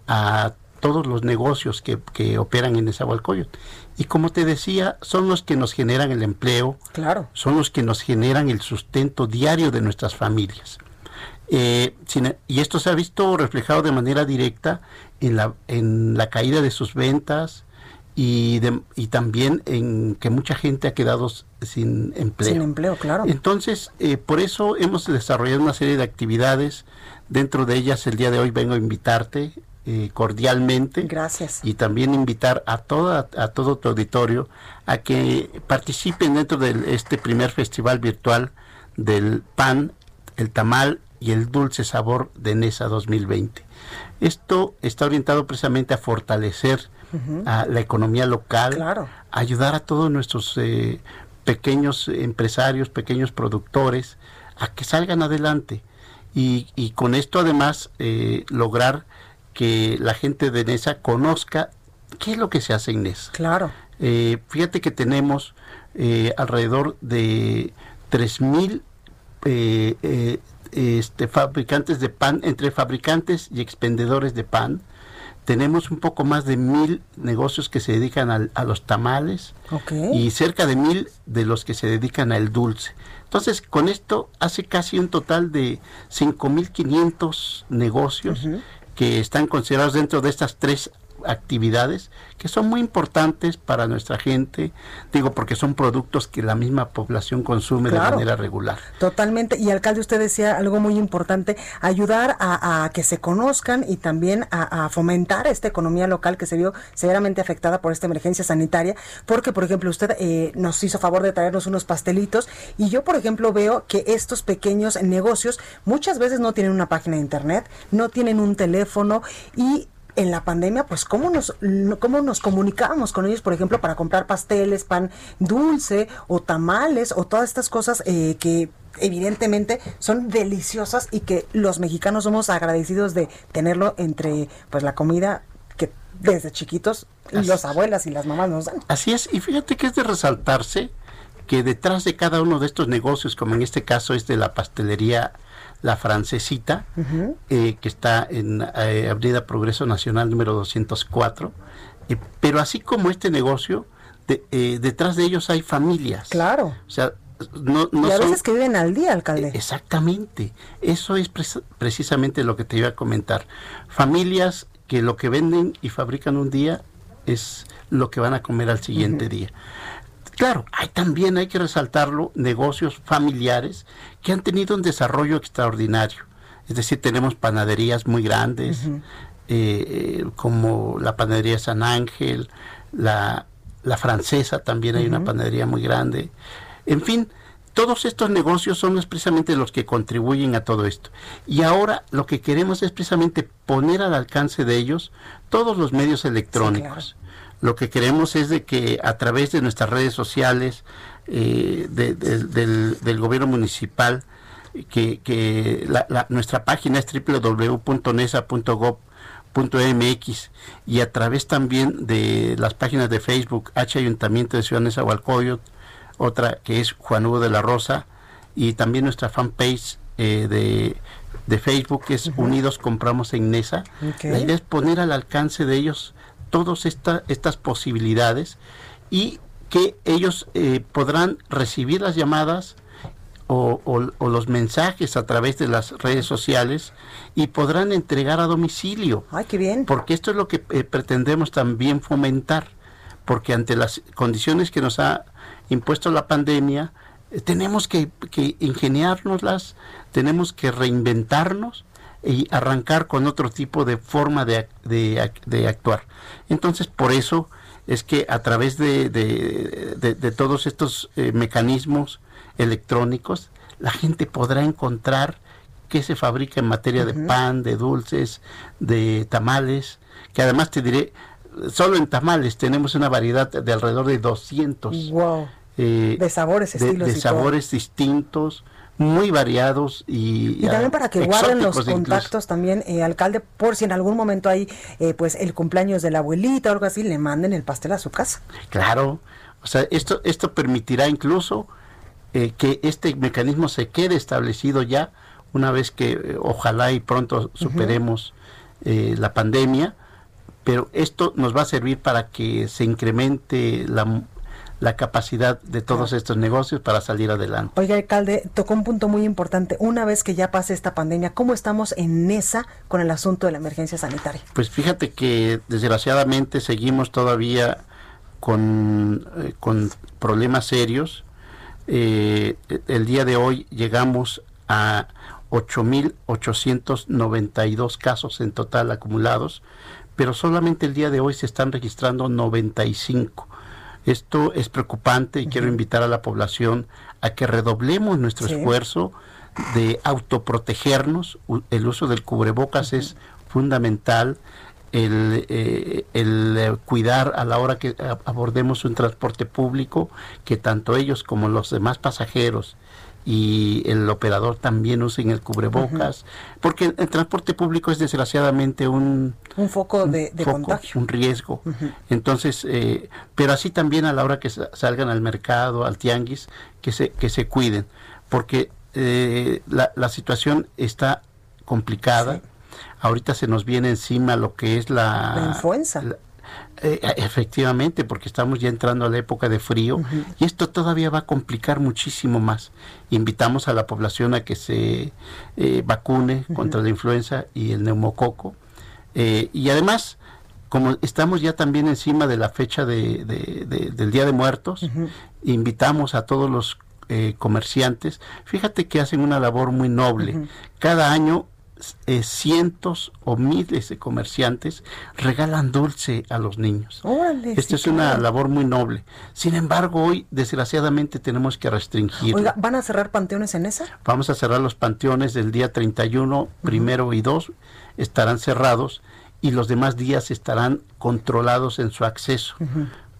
a todos los negocios que, que operan en Nezahualcóyotl. Y como te decía, son los que nos generan el empleo, claro. son los que nos generan el sustento diario de nuestras familias. Eh, y esto se ha visto reflejado de manera directa en la, en la caída de sus ventas y, y también en que mucha gente ha quedado sin empleo. Sin empleo, claro. Entonces, eh, por eso hemos desarrollado una serie de actividades Dentro de ellas el día de hoy vengo a invitarte eh, cordialmente. Gracias. Y también invitar a, toda, a todo tu auditorio a que participen dentro de este primer festival virtual del pan, el tamal y el dulce sabor de NESA 2020. Esto está orientado precisamente a fortalecer a la economía local, claro. ayudar a todos nuestros eh, pequeños empresarios, pequeños productores, a que salgan adelante y, con esto además eh, lograr que la gente de NESA conozca qué es lo que se hace en NESA. Claro. Eh, fíjate que tenemos eh, alrededor de 3.000 este, fabricantes de pan, entre fabricantes y expendedores de pan, tenemos un poco más de mil negocios que se dedican a los tamales y cerca de mil de los que se dedican al dulce. Entonces, con esto hace casi un total de 5.500 negocios que están considerados dentro de estas tres actividades que son muy importantes para nuestra gente, digo porque son productos que la misma población consume de manera regular. Totalmente, y alcalde, usted decía algo muy importante, ayudar a, que se conozcan y también a, fomentar esta economía local que se vio severamente afectada por esta emergencia sanitaria, porque por ejemplo usted eh, nos hizo favor de traernos unos pastelitos y yo por ejemplo veo que estos pequeños negocios muchas veces no tienen una página de internet, no tienen un teléfono y en la pandemia, pues cómo nos, cómo nos comunicábamos con ellos, por ejemplo, para comprar pasteles, pan dulce o tamales o todas estas cosas eh, que evidentemente son deliciosas y que los mexicanos somos agradecidos de tenerlo entre pues la comida que desde chiquitos las abuelas y las mamás nos dan. Así es, y fíjate que es de resaltarse que detrás de cada uno de estos negocios, como en este caso es de la pastelería la Francesita, eh, que está en eh, Avenida Progreso Nacional número 204. Eh, pero así como este negocio, detrás de ellos hay familias. Claro. O sea, no, y a veces que viven al día, alcalde. Exactamente. Eso es precisamente lo que te iba a comentar. Familias que lo que venden y fabrican un día es lo que van a comer al siguiente día. Claro, hay también, hay que resaltarlo, negocios familiares que han tenido un desarrollo extraordinario. Es decir, tenemos panaderías muy grandes, eh, eh, como la panadería San Ángel, la, francesa también hay una panadería muy grande. En fin, todos estos negocios son precisamente los que contribuyen a todo esto. Y ahora lo que queremos es precisamente poner al alcance de ellos todos los medios electrónicos lo que queremos es de que a través de nuestras redes sociales, eh, del, gobierno municipal, que, nuestra página es www.nesa.gov.mx y a través también de las páginas de Facebook H Ayuntamiento de Ciudad Nezahualcóyotl, otra que es Juan Hugo de la Rosa y también nuestra fanpage eh, de, Facebook que es Unidos Compramos en Nesa. La idea es poner al alcance de ellos todas estas posibilidades y que ellos eh, podrán recibir las llamadas o, los mensajes a través de las redes sociales y podrán entregar a domicilio. ¡Ay, qué bien! Porque esto es lo que eh, pretendemos también fomentar, porque ante las condiciones que nos ha impuesto la pandemia, eh, tenemos que, que ingeniárnoslas, tenemos que reinventarnos y arrancar con otro tipo de forma de, de, actuar. Entonces, por eso es que a través de, de todos estos eh, mecanismos electrónicos, la gente podrá encontrar qué se fabrica en materia de pan, de dulces, de tamales, que además te diré, solo en tamales tenemos una variedad de alrededor de 200. Eh, de sabores, estilos. De, sabores distintos muy variados y, y también para que guarden los contactos también eh, alcalde por si en algún momento hay eh, pues el cumpleaños de la abuelita o algo así le manden el pastel a su casa. Claro. O sea esto esto permitirá incluso eh, que este mecanismo se quede establecido ya una vez que ojalá y pronto superemos la pandemia pero esto nos va a servir para que se incremente la la capacidad de todos estos negocios para salir adelante. Oiga, alcalde, tocó un punto muy importante. Una vez que ya pase esta pandemia, ¿cómo estamos en esa con el asunto de la emergencia sanitaria? Pues fíjate que desgraciadamente seguimos todavía con, eh, con problemas serios. Eh, el día de hoy llegamos a 8.892 casos en total acumulados, pero solamente el día de hoy se están registrando 95. Esto es preocupante y quiero invitar a la población a que redoblemos nuestro esfuerzo de autoprotegernos. El uso del cubrebocas es fundamental. El, eh, el, eh, cuidar a la hora que abordemos un transporte público, que tanto ellos como los demás pasajeros y el operador también usen el cubrebocas, porque el, transporte público es desgraciadamente un, un foco de, contagio. Un riesgo. Entonces, eh, pero así también a la hora que salgan al mercado, al tianguis, que se, que se cuiden, porque eh, la, la, situación está complicada. Ahorita se nos viene encima lo que es la, la influenza. Eh, efectivamente, porque estamos ya entrando a la época de frío y esto todavía va a complicar muchísimo más. Invitamos a la población a que se eh, vacune contra la influenza y el neumococo. Eh, y además, como estamos ya también encima de la fecha de, del Día de Muertos, invitamos a todos los comerciantes. Fíjate que hacen una labor muy noble. Cada año eh, cientos o miles de comerciantes regalan dulce a los niños. Esta es una labor muy noble. Sin embargo, hoy desgraciadamente tenemos que restringir. Oiga, ¿van a cerrar panteones en esa? Vamos a cerrar los panteones del día 31, primero y 2 estarán cerrados y los demás días estarán controlados en su acceso.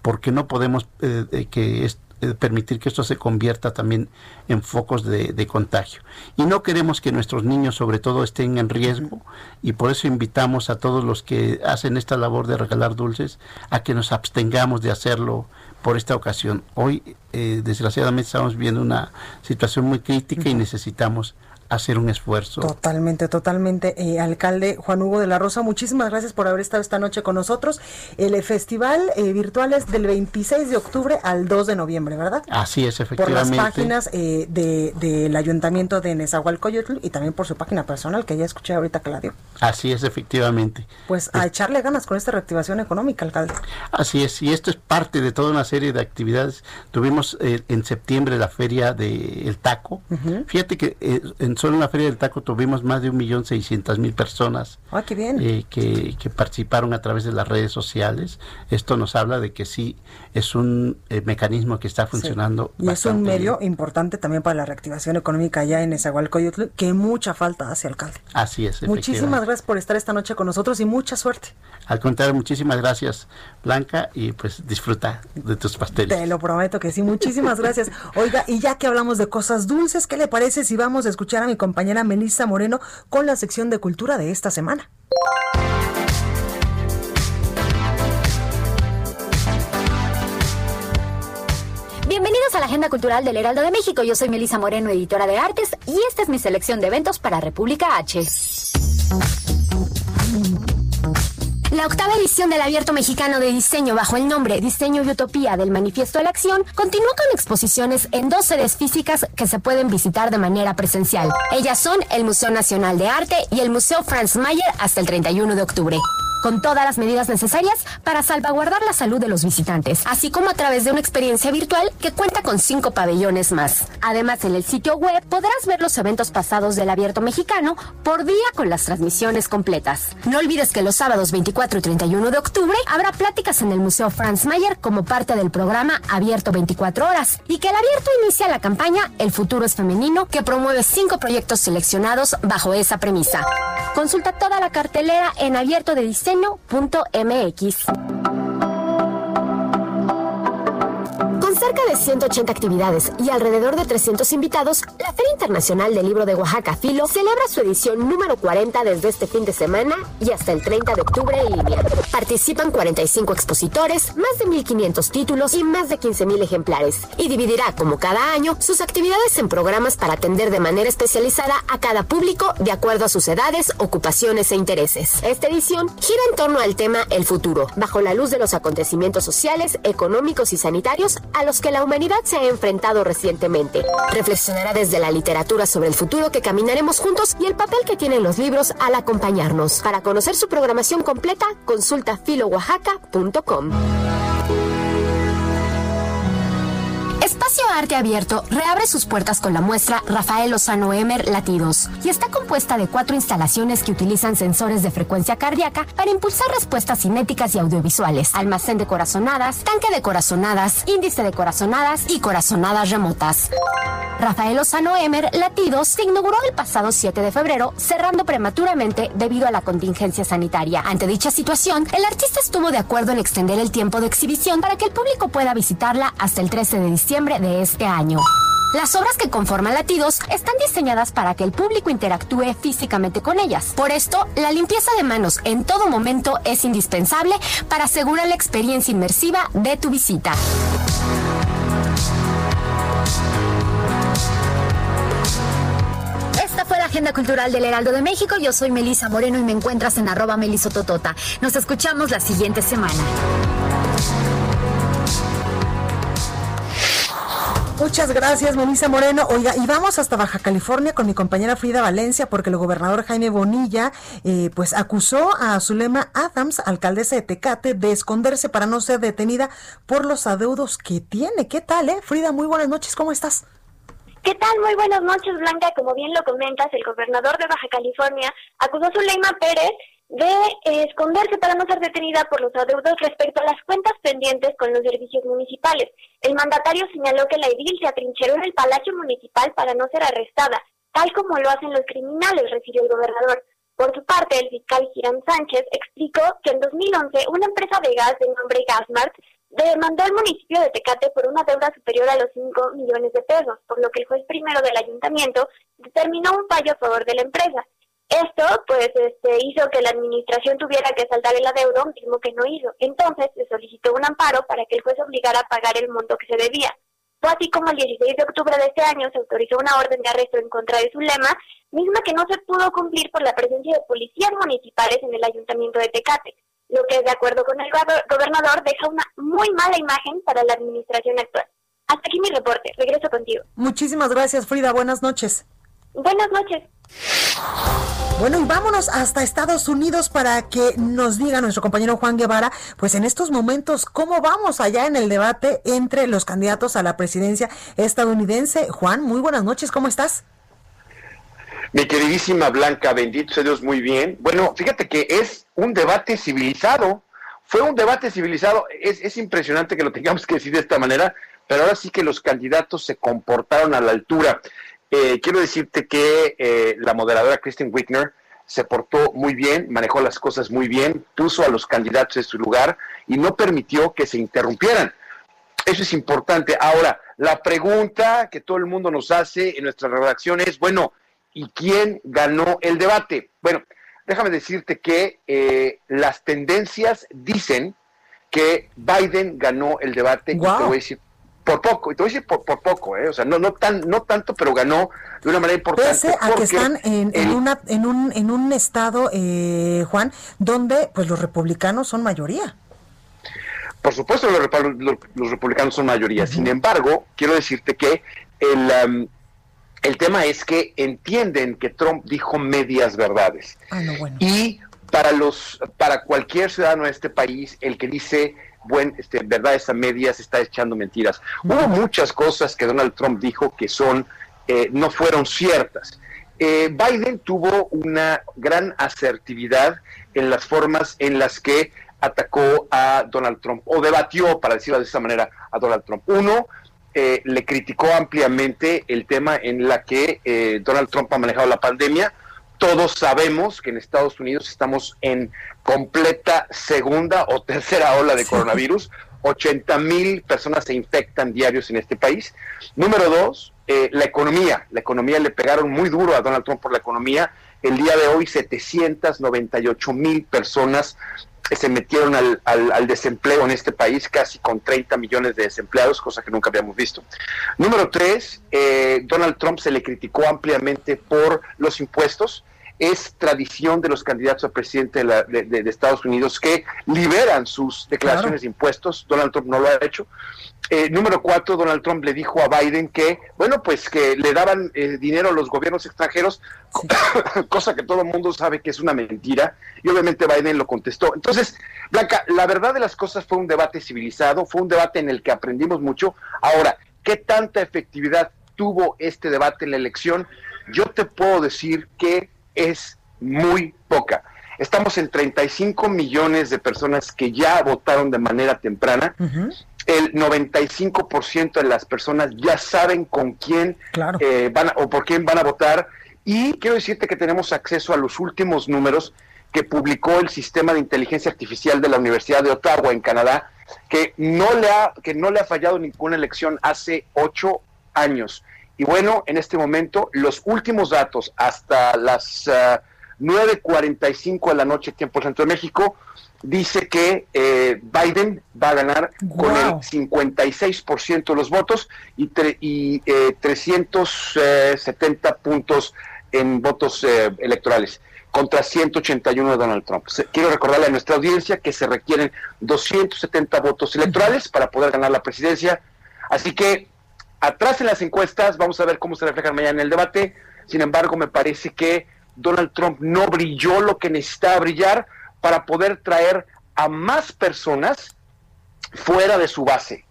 Porque no podemos eh, que eh, permitir que esto se convierta también en focos de, contagio. Y no queremos que nuestros niños sobre todo estén en riesgo y por eso invitamos a todos los que hacen esta labor de regalar dulces a que nos abstengamos de hacerlo por esta ocasión. Hoy eh, desgraciadamente estamos viviendo una situación muy crítica y necesitamos hacer un esfuerzo. Totalmente, totalmente. Eh, alcalde Juan Hugo de la Rosa, muchísimas gracias por haber estado esta noche con nosotros. El eh, festival eh, virtual es del 26 de octubre al 2 de noviembre, ¿verdad? Así es, efectivamente. Por las páginas eh, del de, ayuntamiento de Nezahualcóyotl y también por su página personal, que ya escuché ahorita que la dio. Así es, efectivamente. Pues a echarle ganas con esta reactivación económica, alcalde. Así es, y esto es parte de toda una serie de actividades. Tuvimos en septiembre la feria del El Taco. Fíjate que en solo en la Feria del Taco tuvimos más de un millón seiscientas mil personas ah, qué bien. Eh, que, participaron a través de las redes sociales. Esto nos habla de que sí es un eh, mecanismo que está funcionando. Y es un medio importante también para la reactivación económica allá en Esahualcoyotl, que mucha falta hace, alcalde. Así es. Muchísimas gracias por estar esta noche con nosotros y mucha suerte. Al contrario, muchísimas gracias, Blanca, y pues disfruta de tus pasteles. Te lo prometo que sí, muchísimas gracias. Oiga, y ya que hablamos de cosas dulces, ¿qué le parece si vamos a escuchar a mi compañera Melissa Moreno con la sección de cultura de esta semana? Bienvenidos a la Agenda Cultural del Heraldo de México. Yo soy Melisa Moreno, editora de artes, y esta es mi selección de eventos para República H. La octava edición del Abierto Mexicano de Diseño bajo el nombre Diseño y Utopía del Manifiesto de la Acción continúa con exposiciones en dos sedes físicas que se pueden visitar de manera presencial. Ellas son el Museo Nacional de Arte y el Museo Franz Mayer hasta el 31 de octubre con todas las medidas necesarias para salvaguardar la salud de los visitantes, así como a través de una experiencia virtual que cuenta con cinco pabellones más. Además, en el sitio web podrás ver los eventos pasados del Abierto Mexicano por día con las transmisiones completas. No olvides que los sábados 24 y 31 de octubre habrá pláticas en el Museo Franz Mayer como parte del programa Abierto 24 Horas y que el Abierto inicia la campaña El futuro es femenino que promueve cinco proyectos seleccionados bajo esa premisa. Consulta toda la cartelera en abierto de diseño mx cerca de 180 actividades y alrededor de 300 invitados, la Feria Internacional del Libro de Oaxaca Filo celebra su edición número 40 desde este fin de semana y hasta el 30 de octubre en línea. Participan 45 expositores, más de 1.500 títulos y más de 15.000 ejemplares. Y dividirá, como cada año, sus actividades en programas para atender de manera especializada a cada público de acuerdo a sus edades, ocupaciones e intereses. Esta edición gira en torno al tema El futuro, bajo la luz de los acontecimientos sociales, económicos y sanitarios a los que la humanidad se ha enfrentado recientemente. Reflexionará desde la literatura sobre el futuro que caminaremos juntos y el papel que tienen los libros al acompañarnos. Para conocer su programación completa, consulta filoaxaca.com. Espacio Arte Abierto reabre sus puertas con la muestra Rafael Lozano Emer Latidos y está compuesta de cuatro instalaciones que utilizan sensores de frecuencia cardíaca para impulsar respuestas cinéticas y audiovisuales, almacén de corazonadas, tanque de corazonadas, índice de corazonadas y corazonadas remotas. Rafael Lozano Emer Latidos se inauguró el pasado 7 de febrero, cerrando prematuramente debido a la contingencia sanitaria. Ante dicha situación, el artista estuvo de acuerdo en extender el tiempo de exhibición para que el público pueda visitarla hasta el 13 de diciembre de este año. Las obras que conforman latidos están diseñadas para que el público interactúe físicamente con ellas. Por esto, la limpieza de manos en todo momento es indispensable para asegurar la experiencia inmersiva de tu visita. agenda cultural del Heraldo de México. Yo soy Melisa Moreno y me encuentras en arroba melisototota. Nos escuchamos la siguiente semana. Muchas gracias, Melissa Moreno. Oiga, y vamos hasta Baja California con mi compañera Frida Valencia, porque el gobernador Jaime Bonilla, eh, pues acusó a Zulema Adams, alcaldesa de Tecate, de esconderse para no ser detenida por los adeudos que tiene. ¿Qué tal, eh? Frida, muy buenas noches, ¿cómo estás? ¿Qué tal? Muy buenas noches, Blanca. Como bien lo comentas, el gobernador de Baja California acusó a Zulema Pérez de eh, esconderse para no ser detenida por los adeudos respecto a las cuentas pendientes con los servicios municipales. El mandatario señaló que la edil se atrincheró en el Palacio Municipal para no ser arrestada, tal como lo hacen los criminales, refirió el gobernador. Por su parte, el fiscal Giram Sánchez explicó que en 2011 una empresa de gas de nombre Gasmart demandó al municipio de Tecate por una deuda superior a los 5 millones de pesos, por lo que el juez primero del ayuntamiento determinó un fallo a favor de la empresa. Esto, pues, este, hizo que la administración tuviera que saldar el adeudo, mismo que no hizo. Entonces, se solicitó un amparo para que el juez obligara a pagar el monto que se debía. Fue así como el 16 de octubre de este año se autorizó una orden de arresto en contra de Zulema, misma que no se pudo cumplir por la presencia de policías municipales en el ayuntamiento de Tecate, lo que, de acuerdo con el gobernador, deja una muy mala imagen para la administración actual. Hasta aquí mi reporte. Regreso contigo. Muchísimas gracias, Frida. Buenas noches. Buenas noches. Bueno, y vámonos hasta Estados Unidos para que nos diga nuestro compañero Juan Guevara, pues en estos momentos, ¿cómo vamos allá en el debate entre los candidatos a la presidencia estadounidense? Juan, muy buenas noches, ¿cómo estás? Mi queridísima Blanca, bendito sea Dios, muy bien. Bueno, fíjate que es un debate civilizado, fue un debate civilizado, es, es impresionante que lo tengamos que decir de esta manera, pero ahora sí que los candidatos se comportaron a la altura. Eh, quiero decirte que eh, la moderadora Kristen Wickner se portó muy bien, manejó las cosas muy bien, puso a los candidatos en su lugar y no permitió que se interrumpieran. Eso es importante. Ahora, la pregunta que todo el mundo nos hace en nuestra redacción es, bueno, ¿y quién ganó el debate? Bueno, déjame decirte que eh, las tendencias dicen que Biden ganó el debate. Y te voy a decir por poco, y te voy a decir por, poco, ¿eh? o sea, no, no, tan, no tanto, pero ganó de una manera importante. Pese a que están en, en, una, en, un, en un estado, eh, Juan, donde pues los republicanos son mayoría. Por supuesto, los, los, republicanos son mayoría. Sin embargo, quiero decirte que el, el tema es que entienden que Trump dijo medias verdades. Ah, no, bueno. Y para los, para cualquier ciudadano de este país, el que dice buen, este, verdades a medias, está echando mentiras. Hubo muchas cosas que Donald Trump dijo que son, eh, no fueron ciertas. Eh, Biden tuvo una gran asertividad en las formas en las que atacó a Donald Trump, o debatió, para decirlo de esa manera, a Donald Trump. Uno, eh, le criticó ampliamente el tema en la que Donald Trump ha manejado la pandemia, todos sabemos que en Estados Unidos estamos en completa segunda o tercera ola de coronavirus. 80 mil personas se infectan diarios en este país. Número dos, eh, la economía. La economía le pegaron muy duro a Donald Trump por la economía. El día de hoy 798 mil personas se metieron al, al, desempleo en este país, casi con 30 millones de desempleados, cosa que nunca habíamos visto. Número tres, eh, Donald Trump se le criticó ampliamente por los impuestos es tradición de los candidatos a presidente de, Estados Unidos que liberan sus declaraciones de impuestos. Donald Trump no lo ha hecho. Eh, número cuatro, Donald Trump le dijo a Biden que, bueno, pues que le daban eh, dinero a los gobiernos extranjeros, cosa que todo el mundo sabe que es una mentira, y obviamente Biden lo contestó. Entonces, Blanca, la verdad de las cosas fue un debate civilizado, fue un debate en el que aprendimos mucho. Ahora, ¿qué tanta efectividad tuvo este debate en la elección? Yo te puedo decir que es muy poca. Estamos en 35 millones de personas que ya votaron de manera temprana. El 95% de las personas ya saben con quién eh, van o por quién van a votar. Y quiero decirte que tenemos acceso a los últimos números que publicó el sistema de inteligencia artificial de la Universidad de Ottawa en Canadá, que no le ha, que no le ha fallado ninguna elección hace ocho años. Y bueno, en este momento, los últimos datos hasta las 9.45 uh, de la noche, tiempo centro de México, dice que eh, Biden va a ganar con el 56% de los votos y, y 370 eh, puntos en votos eh, electorales contra 181 de Donald Trump. Quiero recordarle a nuestra audiencia que se requieren 270 votos electorales para poder ganar la presidencia. Así que atrás en las encuestas, vamos a ver cómo se reflejan mañana en el debate. Sin embargo, me parece que Donald Trump no brilló lo que necesitaba brillar para poder traer a más personas fuera de su base.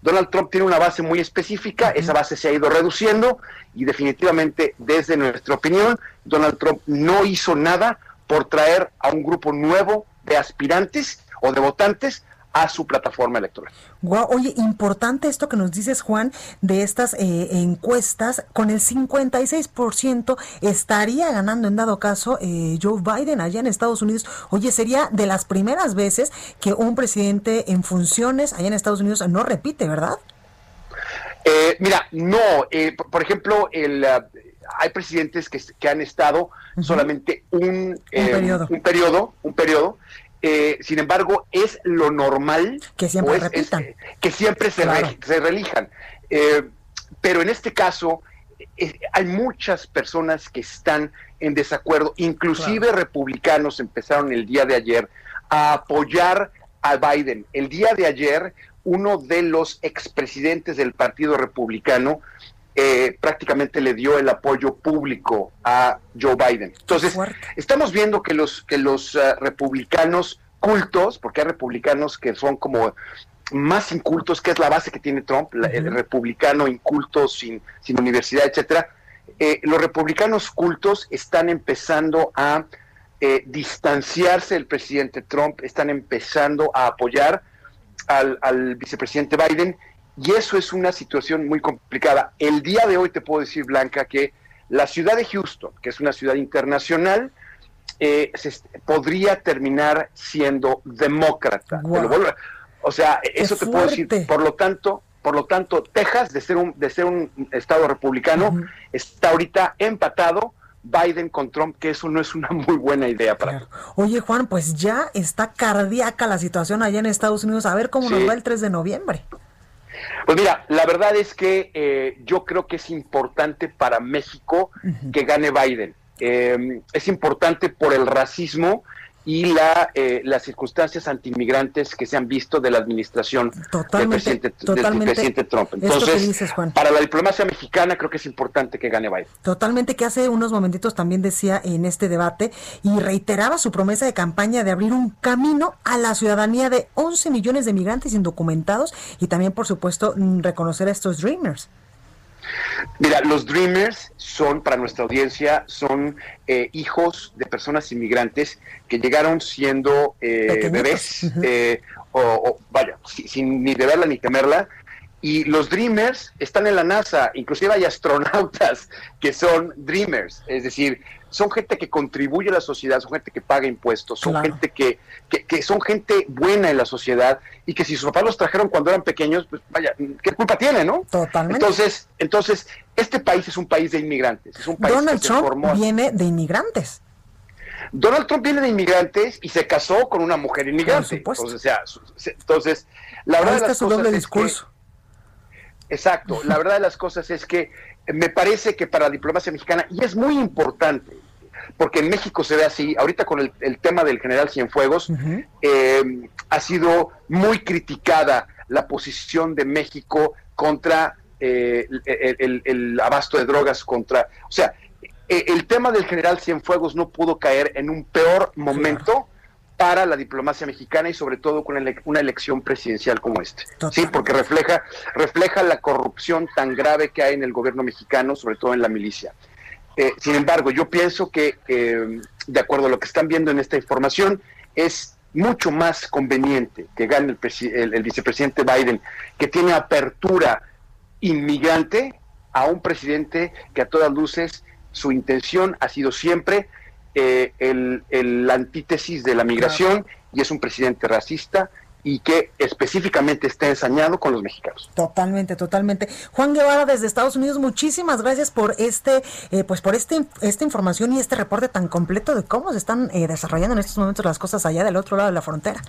Donald Trump tiene una base muy específica, esa base se ha ido reduciendo y definitivamente desde nuestra opinión, Donald Trump no hizo nada por traer a un grupo nuevo de aspirantes o de votantes a su plataforma electoral. Wow, oye, importante esto que nos dices, Juan, de estas eh, encuestas, con el 56% estaría ganando en dado caso eh, Joe Biden allá en Estados Unidos. Oye, sería de las primeras veces que un presidente en funciones allá en Estados Unidos no repite, ¿verdad? Eh, mira, no, por, ejemplo, el, hay presidentes que, han estado solamente un, periodo. un periodo, un periodo eh, sin embargo, es lo normal que siempre, repitan. que siempre se, se relijan. Eh, pero en este caso, eh, hay muchas personas que están en desacuerdo, inclusive republicanos empezaron el día de ayer a apoyar a Biden. El día de ayer, uno de los expresidentes del Partido Republicano eh, prácticamente le dio el apoyo público a Joe Biden. Entonces, estamos viendo que los, que los eh, republicanos cultos, porque hay republicanos que son como más incultos, que es la base que tiene Trump, el republicano inculto sin, sin universidad, etcétera. Eh, los republicanos cultos están empezando a distanciarse del presidente Trump, están empezando a apoyar al, al vicepresidente Biden y eso es una situación muy complicada. El día de hoy te puedo decir, Blanca, que la ciudad de Houston, que es una ciudad internacional, eh, podría terminar siendo demócrata. O sea, eso te puedo decir. Por lo tanto, por lo tanto, Texas, de ser un, de ser un estado republicano, está ahorita empatado Biden con Trump, que eso no es una muy buena idea para Oye, Juan, pues ya está cardíaca la situación allá en Estados Unidos. A ver cómo nos va el 3 de noviembre. Pues mira, la verdad es que eh, yo creo que es importante para México que gane Biden. Eh, es importante por el racismo y la, eh, las circunstancias antiinmigrantes que se han visto de la administración del, presidente, Trump. Entonces, para la diplomacia mexicana creo que es importante que gane Biden. Totalmente, que hace unos momentitos también decía en este debate y reiteraba su promesa de campaña de abrir un camino a la ciudadanía de 11 millones de migrantes indocumentados y también, por supuesto, reconocer a estos Dreamers. Mira, los Dreamers son, para nuestra audiencia, son eh, hijos de personas inmigrantes que llegaron siendo eh, bebés, eh, o, vaya, sin ni verla ni temerla, y los Dreamers están en la NASA, inclusive hay astronautas que son Dreamers, es decir, son gente que contribuye a la sociedad, son gente que paga impuestos, son gente que, que, son gente buena en la sociedad y que si sus papás los trajeron cuando eran pequeños, pues vaya, ¿qué culpa tiene, no? Totalmente. Entonces, entonces este país es un país de inmigrantes, es un país Donald Trump viene de inmigrantes. Donald Trump viene de inmigrantes y se casó con una mujer inmigrante. Entonces, o sea, entonces, la verdad de las su doble discurso. Exacto, la verdad de las cosas es que me parece que para la diplomacia mexicana, y es muy importante, porque en México se ve así, ahorita con el, tema del general Cienfuegos, eh, ha sido muy criticada la posición de México contra eh, el, abasto de drogas, contra, o sea, e, el tema del general Cienfuegos no pudo caer en un peor momento para la diplomacia mexicana y sobre todo con una elección presidencial como este. Sí, porque refleja, refleja la corrupción tan grave que hay en el gobierno mexicano, sobre todo en la milicia. Eh, sin embargo, yo pienso que, eh, de acuerdo a lo que están viendo en esta información, es mucho más conveniente que gane el, el vicepresidente Biden, que tiene apertura inmigrante, a un presidente que a todas luces su intención ha sido siempre eh, el, antítesis de la migración y es un presidente racista y que específicamente está ensañado con los mexicanos. Totalmente, totalmente. Juan Guevara desde Estados Unidos, muchísimas gracias por este, eh, pues por este, esta información y este reporte tan completo de cómo se están eh, desarrollando en estos momentos las cosas allá del otro lado de la frontera.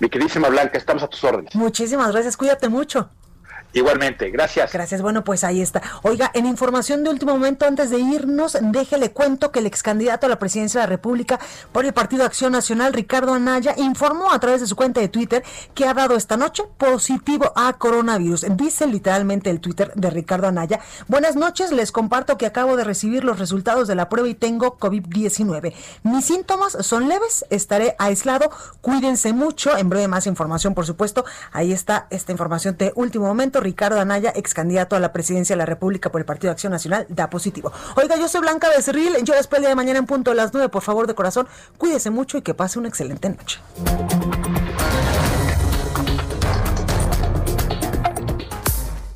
Mi queridísima Blanca, estamos a tus órdenes. Muchísimas gracias, cuídate mucho. Igualmente, gracias. Gracias, bueno, pues ahí está. Oiga, en información de último momento, antes de irnos, déjele cuento que el ex candidato a la presidencia de la República por el Partido Acción Nacional, Ricardo Anaya, informó a través de su cuenta de Twitter que ha dado esta noche positivo a coronavirus. Dice literalmente el Twitter de Ricardo Anaya. Buenas noches, les comparto que acabo de recibir los resultados de la prueba y tengo COVID-19. Mis síntomas son leves, estaré aislado, cuídense mucho. En breve más información, por supuesto. Ahí está esta información de último momento. Ricardo Anaya, ex candidato a la presidencia de la República por el Partido de Acción Nacional, da positivo. Oiga, yo soy Blanca Becerril, yo después el de mañana en punto de las nueve, por favor, de corazón, cuídese mucho y que pase una excelente noche.